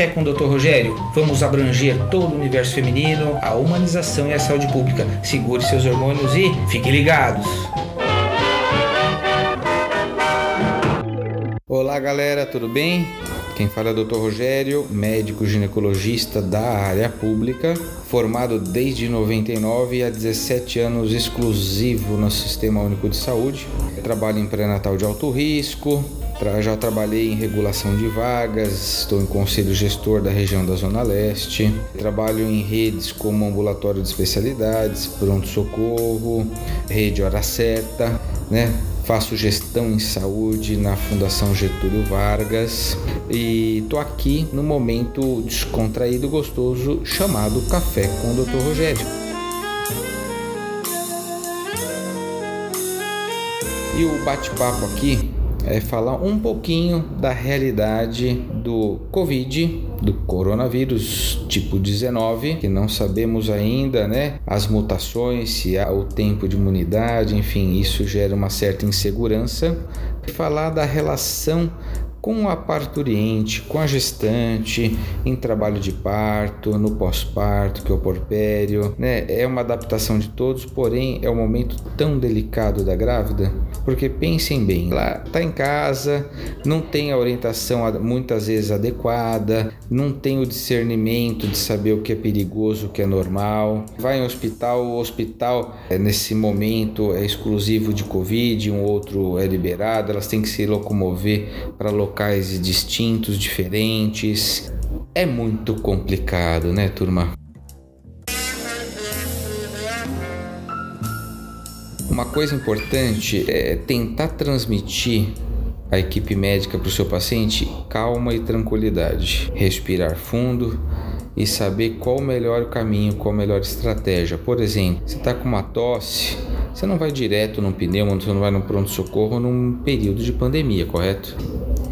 Café com o Dr. Rogério. Vamos abranger todo o universo feminino, a humanização e a saúde pública. Segure seus hormônios e fiquem ligados. Olá, galera, tudo bem? Quem fala é o Dr. Rogério, médico ginecologista da área pública, formado desde 99 e há 17 anos exclusivo no Sistema Único de Saúde. Trabalho em pré-natal de alto risco, já trabalhei em regulação de vagas, estou em conselho gestor da região da Zona Leste, trabalho em redes como ambulatório de especialidades, pronto-socorro, rede hora certa, né? Faço gestão em saúde na Fundação Getúlio Vargas e tô aqui no momento descontraído gostoso chamado Café com o Dr. Rogério. E o bate-papo aqui é falar um pouquinho da realidade do Covid, do coronavírus tipo 19, que não sabemos ainda, né, as mutações, se há o tempo de imunidade, enfim, isso gera uma certa insegurança. Falar da relação com a parturiente, com a gestante, em trabalho de parto, no pós-parto, que é o porpério, né? É uma adaptação de todos, porém é um momento tão delicado da grávida, porque pensem bem, lá tá em casa, não tem a orientação muitas vezes adequada, não tem o discernimento de saber o que é perigoso, o que é normal. Vai em hospital, o hospital é, nesse momento é exclusivo de Covid, um outro é liberado, elas têm que se locomover para locais distintos, diferentes. É muito complicado, né, turma? Uma coisa importante é tentar transmitir a equipe médica para o seu paciente calma e tranquilidade. Respirar fundo e saber qual o melhor caminho, qual a melhor estratégia. Por exemplo, você está com uma tosse, você não vai direto num pneu, você não vai no pronto-socorro num período de pandemia, correto?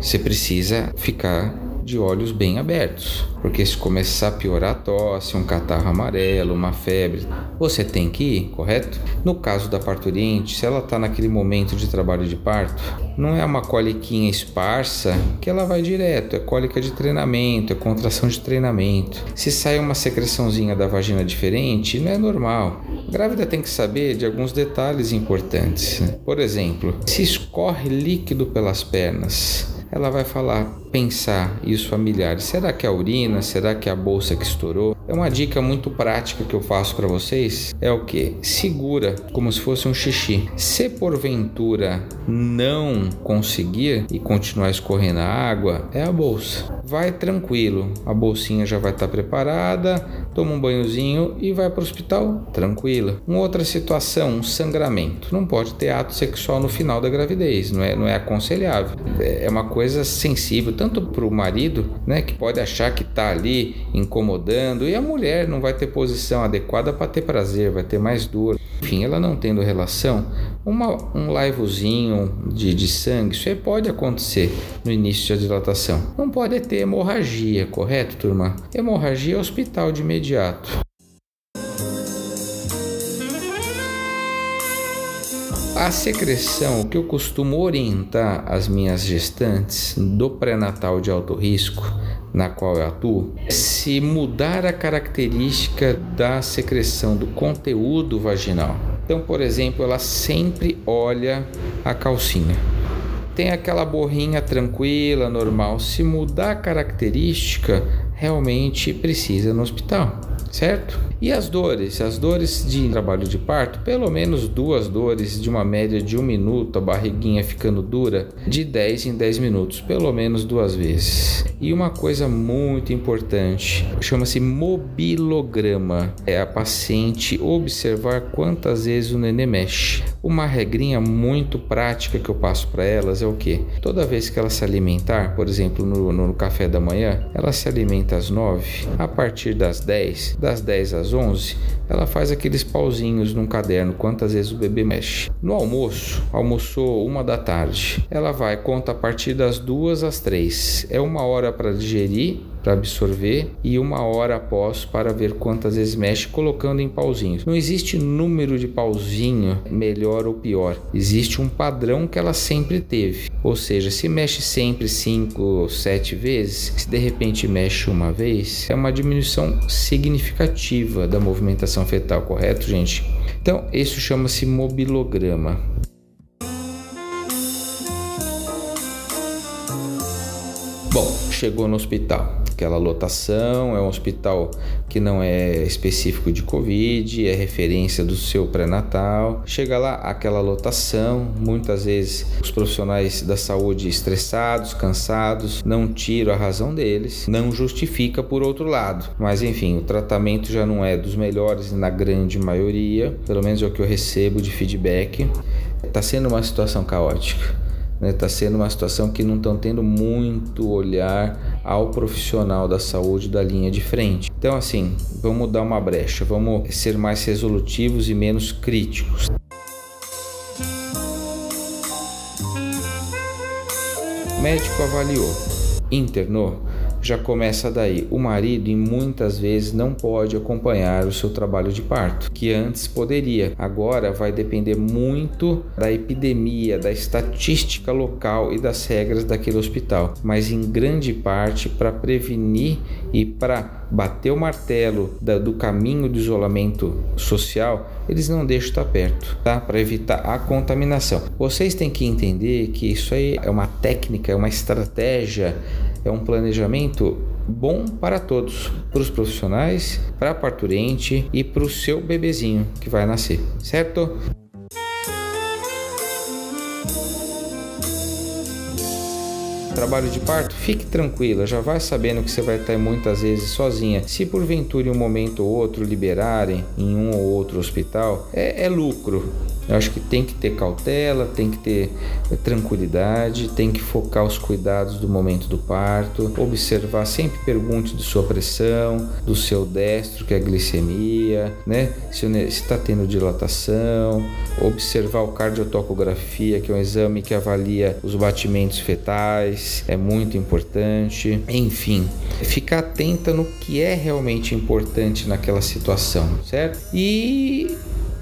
Você precisa ficar de olhos bem abertos, porque se começar a piorar a tosse, um catarro amarelo, uma febre, você tem que ir, correto? No caso da parturiente, se ela está naquele momento de trabalho de parto, não é uma coliquinha esparsa que ela vai direto, é cólica de treinamento, é contração de treinamento. Se sai uma secreçãozinha da vagina diferente, não é normal. A grávida tem que saber de alguns detalhes importantes. Por exemplo, se escorre líquido pelas pernas, ela vai falar, pensar e os familiares, será que é a urina, será que é a bolsa que estourou? É uma dica muito prática que eu faço para vocês, é o que? Segura como se fosse um xixi. Se porventura não conseguir e continuar escorrendo a água, é a bolsa. Vai tranquilo, a bolsinha já vai estar tá preparada, toma um banhozinho e vai para o hospital tranquila. Uma outra situação, um sangramento. Não pode ter ato sexual no final da gravidez, não é, não é aconselhável. É, é uma coisa sensível tanto para o marido, né, que pode achar que está ali incomodando, e a mulher não vai ter posição adequada para ter prazer, vai ter mais dor. Enfim, ela não tendo relação, uma, um laivozinho de, de sangue, isso aí pode acontecer no início da dilatação. Não pode ter hemorragia, correto, turma? Hemorragia é hospital de imediato. A secreção, que eu costumo orientar as minhas gestantes do pré-natal de alto risco, na qual eu atuo, se mudar a característica da secreção do conteúdo vaginal. Então, por exemplo, ela sempre olha a calcinha. Tem aquela borrinha tranquila, normal. Se mudar a característica, realmente precisa no hospital, certo? E as dores? As dores de trabalho de parto, pelo menos duas dores de uma média de um minuto, a barriguinha ficando dura, de 10 em 10 minutos, pelo menos duas vezes. E uma coisa muito importante, chama-se mobilograma. É a paciente observar quantas vezes o nenê mexe. Uma regrinha muito prática que eu passo para elas é o que? Toda vez que ela se alimentar, por exemplo, no, no café da manhã, ela se alimenta às 9, a partir das 10, das 10 às às 11, ela faz aqueles pauzinhos num caderno, quantas vezes o bebê mexe. No almoço, almoçou uma da tarde, ela vai, conta a partir das duas às três. É uma hora para digerir, para absorver e uma hora após para ver quantas vezes mexe, colocando em pauzinhos. Não existe número de pauzinho melhor ou pior. Existe um padrão que ela sempre teve. Ou seja, se mexe sempre 5 ou 7 vezes, se de repente mexe uma vez, é uma diminuição significativa da movimentação fetal, correto, gente? Então, isso chama-se mobilograma. Bom, chegou no hospital aquela lotação, é um hospital que não é específico de Covid, é referência do seu pré-natal. Chega lá, aquela lotação, muitas vezes os profissionais da saúde estressados, cansados, não tiram a razão deles, não justifica por outro lado. Mas enfim, o tratamento já não é dos melhores na grande maioria, pelo menos é o que eu recebo de feedback. Está sendo uma situação caótica Está né? Sendo uma situação que não estão tendo muito olhar ao profissional da saúde da linha de frente. Então, assim, vamos dar uma brecha, vamos ser mais resolutivos e menos críticos. Médico avaliou, internou, já começa daí. O marido, muitas vezes, não pode acompanhar o seu trabalho de parto, que antes poderia. Agora vai depender muito da epidemia, da estatística local e das regras daquele hospital, mas em grande parte para prevenir e para bater o martelo do caminho do isolamento social, eles não deixam estar perto, tá? Para evitar a contaminação. Vocês têm que entender que isso aí é uma técnica, é uma estratégia é um planejamento bom para todos, para os profissionais, para a parturiente e para o seu bebezinho que vai nascer, certo? trabalho de parto, fique tranquila, já vai sabendo que você vai estar muitas vezes sozinha. Se porventura em um momento ou outro liberarem em um ou outro hospital, é, é lucro. Eu acho que tem que ter cautela, tem que ter tranquilidade, tem que focar os cuidados do momento do parto, observar, sempre pergunte de sua pressão, do seu destro, que é a glicemia, né? Se está tendo dilatação, observar o cardiotocografia, que é um exame que avalia os batimentos fetais, é muito importante. Enfim, ficar atenta no que é realmente importante naquela situação, certo? E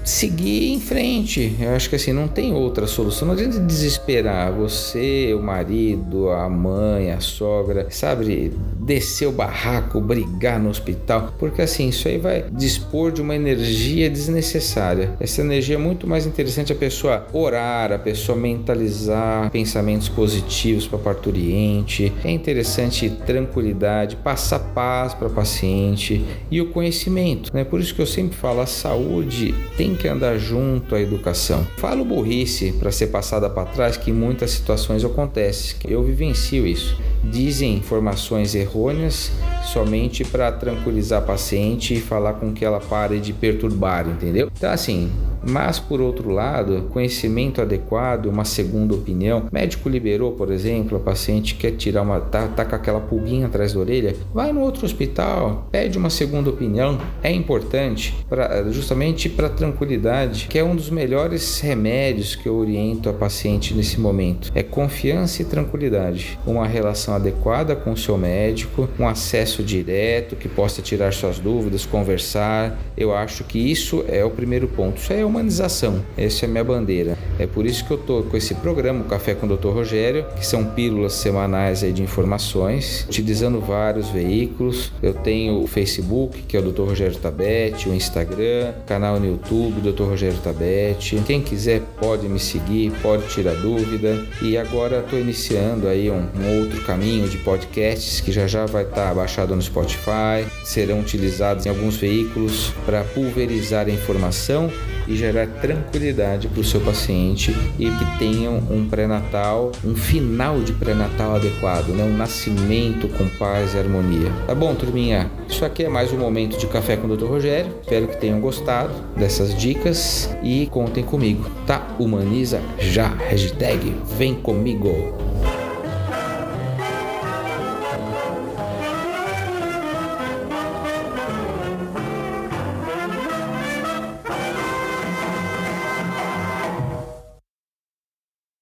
seguir em frente. Eu acho que assim, não tem outra solução. Não adianta desesperar você, o marido, a mãe, a sogra, sabe, descer o barraco, brigar no hospital, porque assim, isso aí vai dispor de uma energia desnecessária. Essa energia é muito mais interessante a pessoa orar, a pessoa mentalizar pensamentos positivos para parturiente. É interessante tranquilidade, passar paz para paciente e o conhecimento, né? Por isso que eu sempre falo, a saúde tem que andar junto à educação. Falo burrice para ser passada para trás que em muitas situações acontece. Eu vivencio isso. Dizem informações errôneas somente para tranquilizar a paciente e falar com que ela pare de perturbar, entendeu? Então assim, mas, por outro lado, conhecimento adequado, uma segunda opinião. O médico liberou, por exemplo, a paciente quer tirar uma. Tá, tá com aquela pulguinha atrás da orelha, vai no outro hospital, pede uma segunda opinião. É importante pra, justamente para tranquilidade, que é um dos melhores remédios que eu oriento a paciente nesse momento. É confiança e tranquilidade. Uma relação adequada com o seu médico, um acesso direto que possa tirar suas dúvidas, conversar. Eu acho que isso é o primeiro ponto. Isso é humanização. Essa é a minha bandeira. É por isso que eu tô com esse programa, o Café com o Dr. Rogério, que são pílulas semanais de informações, utilizando vários veículos. Eu tenho o Facebook, que é o Dr. Rogério Tabete, o Instagram, canal no YouTube, Dr. Rogério Tabete. Quem quiser pode me seguir, pode tirar dúvida. E agora estou iniciando aí um, um, outro caminho de podcasts que já já vai estar tá baixado no Spotify, serão utilizados em alguns veículos para pulverizar a informação e gerar tranquilidade para o seu paciente e que tenham um pré-natal, um final de pré-natal adequado, né? um nascimento com paz e harmonia. Tá bom, turminha? Isso aqui é mais um momento de café com o Dr. Rogério. Espero que tenham gostado dessas dicas e contem comigo, tá? Humaniza já. Hashtag vem comigo.